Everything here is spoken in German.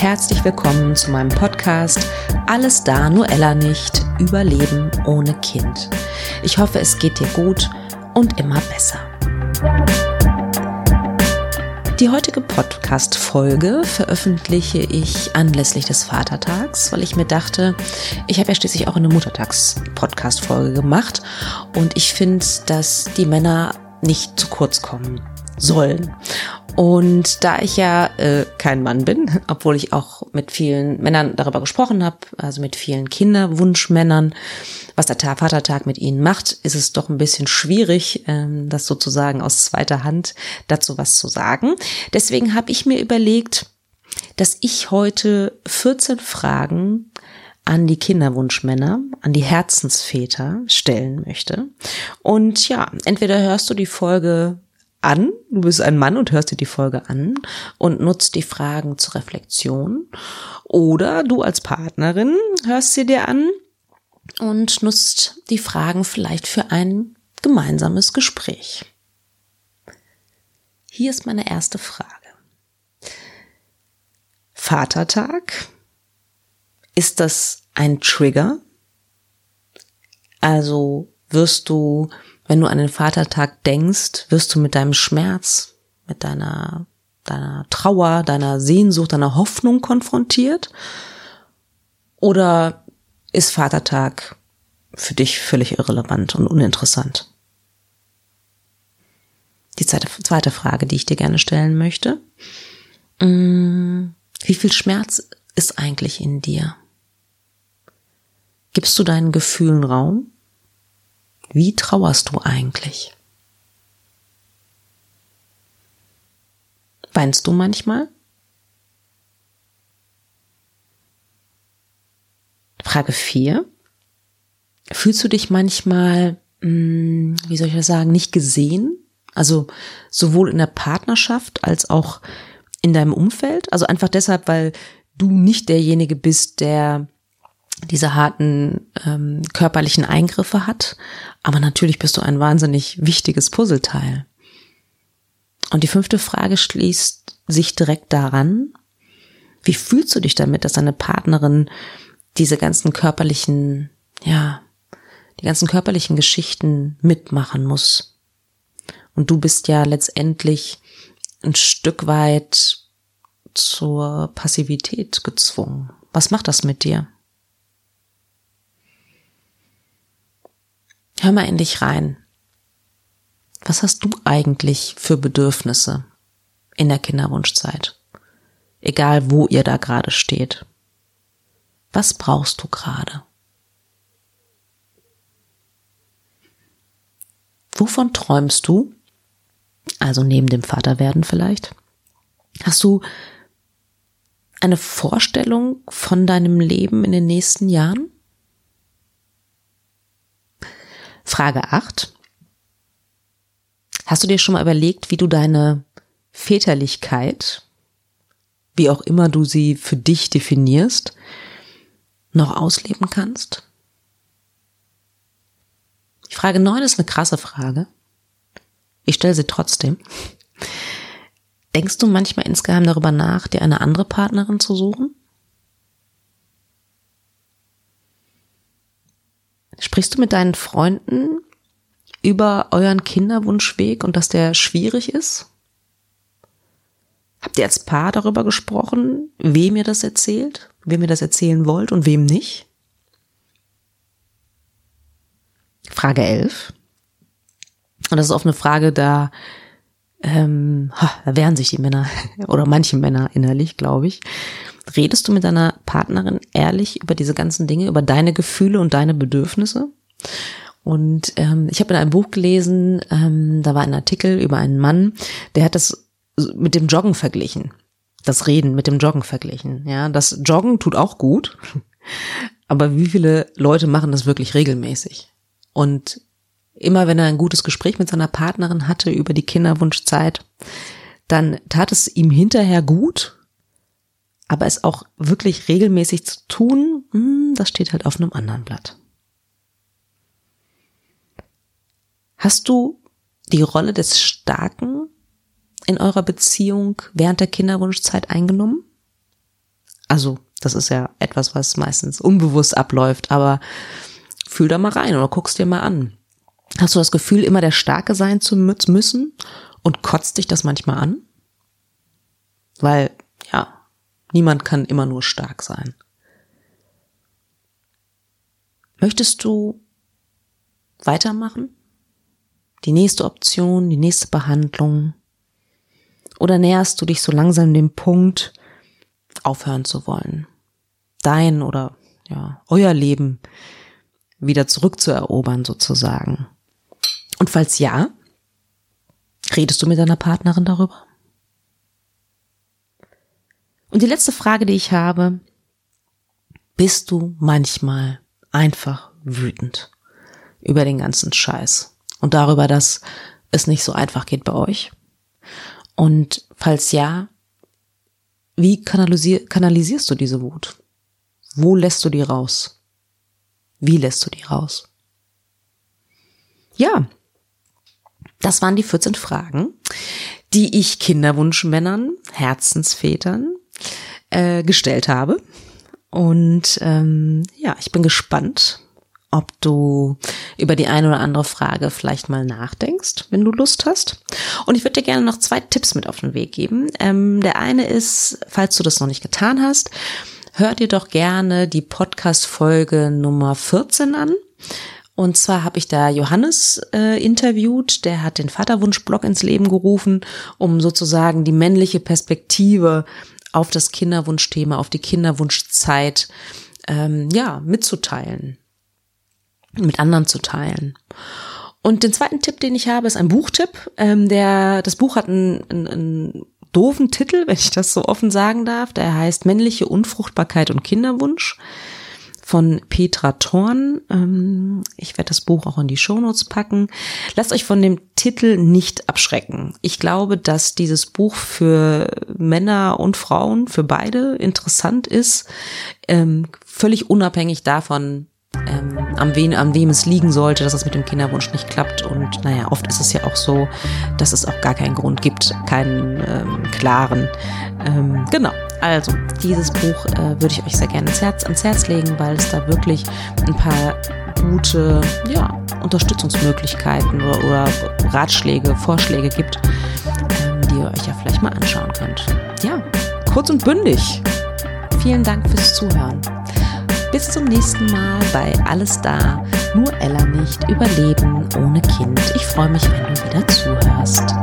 herzlich willkommen zu meinem Podcast Alles da, nur Ella nicht, Überleben ohne Kind. Ich hoffe, es geht dir gut und immer besser. Die heutige Podcast-Folge veröffentliche ich anlässlich des Vatertags, weil ich mir dachte, ich habe ja schließlich auch eine Muttertags-Podcast-Folge gemacht und ich finde, dass die Männer nicht zu kurz kommen sollen. Und da ich ja äh, kein Mann bin, obwohl ich auch mit vielen Männern darüber gesprochen habe, also mit vielen Kinderwunschmännern, was der Vatertag mit ihnen macht, ist es doch ein bisschen schwierig, ähm, das sozusagen aus zweiter Hand dazu was zu sagen. Deswegen habe ich mir überlegt, dass ich heute 14 Fragen an die Kinderwunschmänner, an die Herzensväter stellen möchte. Und ja, entweder hörst du die Folge an, du bist ein Mann und hörst dir die Folge an und nutzt die Fragen zur Reflexion. Oder du als Partnerin hörst sie dir an und nutzt die Fragen vielleicht für ein gemeinsames Gespräch. Hier ist meine erste Frage. Vatertag, ist das ein Trigger? Also wirst du wenn du an den Vatertag denkst, wirst du mit deinem Schmerz, mit deiner, deiner Trauer, deiner Sehnsucht, deiner Hoffnung konfrontiert? Oder ist Vatertag für dich völlig irrelevant und uninteressant? Die zweite, Frage, die ich dir gerne stellen möchte. Mm, wie viel Schmerz ist eigentlich in dir? Gibst du deinen Gefühlen Raum? Wie trauerst du eigentlich? Weinst du manchmal? Frage 4. Fühlst du dich manchmal, hm, wie soll ich das sagen, nicht gesehen? Also sowohl in der Partnerschaft als auch in deinem Umfeld? Also einfach deshalb, weil du nicht derjenige bist, der diese harten ähm, körperlichen Eingriffe hat. Aber natürlich bist du ein wahnsinnig wichtiges Puzzleteil. Und die fünfte Frage schließt sich direkt daran, wie fühlst du dich damit, dass deine Partnerin diese ganzen körperlichen, ja, die ganzen körperlichen Geschichten mitmachen muss? Und du bist ja letztendlich ein Stück weit zur Passivität gezwungen. Was macht das mit dir? Hör mal in dich rein. Was hast du eigentlich für Bedürfnisse in der Kinderwunschzeit? Egal, wo ihr da gerade steht. Was brauchst du gerade? Wovon träumst du? Also neben dem Vaterwerden vielleicht. Hast du eine Vorstellung von deinem Leben in den nächsten Jahren? Frage 8. Hast du dir schon mal überlegt, wie du deine Väterlichkeit, wie auch immer du sie für dich definierst, noch ausleben kannst? Frage 9 ist eine krasse Frage. Ich stelle sie trotzdem. Denkst du manchmal insgeheim darüber nach, dir eine andere Partnerin zu suchen? Sprichst du mit deinen Freunden über euren Kinderwunschweg und dass der schwierig ist? Habt ihr als Paar darüber gesprochen, wem ihr das erzählt, wem ihr das erzählen wollt und wem nicht? Frage 11. Und das ist oft eine Frage, da, ähm, da wehren sich die Männer oder manche Männer innerlich, glaube ich. Redest du mit deiner Partnerin ehrlich über diese ganzen Dinge, über deine Gefühle und deine Bedürfnisse? Und ähm, ich habe in einem Buch gelesen, ähm, da war ein Artikel über einen Mann, der hat das mit dem Joggen verglichen. Das Reden mit dem Joggen verglichen. Ja, das Joggen tut auch gut, aber wie viele Leute machen das wirklich regelmäßig? Und immer wenn er ein gutes Gespräch mit seiner Partnerin hatte über die Kinderwunschzeit, dann tat es ihm hinterher gut aber es auch wirklich regelmäßig zu tun, hm, das steht halt auf einem anderen Blatt. Hast du die Rolle des Starken in eurer Beziehung während der Kinderwunschzeit eingenommen? Also, das ist ja etwas, was meistens unbewusst abläuft, aber fühl da mal rein oder guck's dir mal an. Hast du das Gefühl, immer der Starke sein zu müssen und kotzt dich das manchmal an? Weil, ja, niemand kann immer nur stark sein. Möchtest du weitermachen? Die nächste Option, die nächste Behandlung? Oder näherst du dich so langsam dem Punkt, aufhören zu wollen? Dein oder ja, euer Leben wieder zurückzuerobern sozusagen? Und falls ja, redest du mit deiner Partnerin darüber? Und die letzte Frage, die ich habe, bist du manchmal einfach wütend über den ganzen Scheiß und darüber, dass es nicht so einfach geht bei euch? Und falls ja, wie kanalisier kanalisierst du diese Wut? Wo lässt du die raus? Wie lässt du die raus? Ja, das waren die 14 Fragen, die ich Kinderwunschmännern, Herzensvätern äh, gestellt habe. Und ähm, ja, ich bin gespannt, ob du über die eine oder andere Frage vielleicht mal nachdenkst, wenn du Lust hast. Und ich würde dir gerne noch zwei Tipps mit auf den Weg geben. Ähm, der eine ist, falls du das noch nicht getan hast, hör dir doch gerne die Podcast-Folge Nummer 14 an. Und zwar habe ich da Johannes äh, interviewt, der hat den Vaterwunsch-Blog ins Leben gerufen, um sozusagen die männliche Perspektive auf das Kinderwunschthema, auf die Kinderwunschzeit, ähm, ja, mitzuteilen, mit anderen zu teilen. Und den zweiten Tipp, den ich habe, ist ein Buchtipp. Ähm, der, das Buch hat einen, einen, einen doofen Titel, wenn ich das so offen sagen darf. Der heißt Männliche Unfruchtbarkeit und Kinderwunsch von Petra Thorn. Ähm, ich werde das Buch auch in die Shownotes packen. Lasst euch von dem Titel nicht abschrecken. Ich glaube, dass dieses Buch für Männer und Frauen, für beide interessant ist, ähm, völlig unabhängig davon, ähm, an, wen, an wem es liegen sollte, dass es mit dem Kinderwunsch nicht klappt. Und naja, oft ist es ja auch so, dass es auch gar keinen Grund gibt, keinen ähm, klaren. Ähm, genau. Also, dieses Buch äh, würde ich euch sehr gerne ans Herz, ans Herz legen, weil es da wirklich ein paar gute ja, Unterstützungsmöglichkeiten oder, oder Ratschläge, Vorschläge gibt, ähm, die ihr euch ja vielleicht mal anschauen könnt. Ja, kurz und bündig. Vielen Dank fürs Zuhören. Bis zum nächsten Mal bei Alles da, nur Ella nicht, Überleben ohne Kind. Ich freue mich, wenn du wieder zuhörst.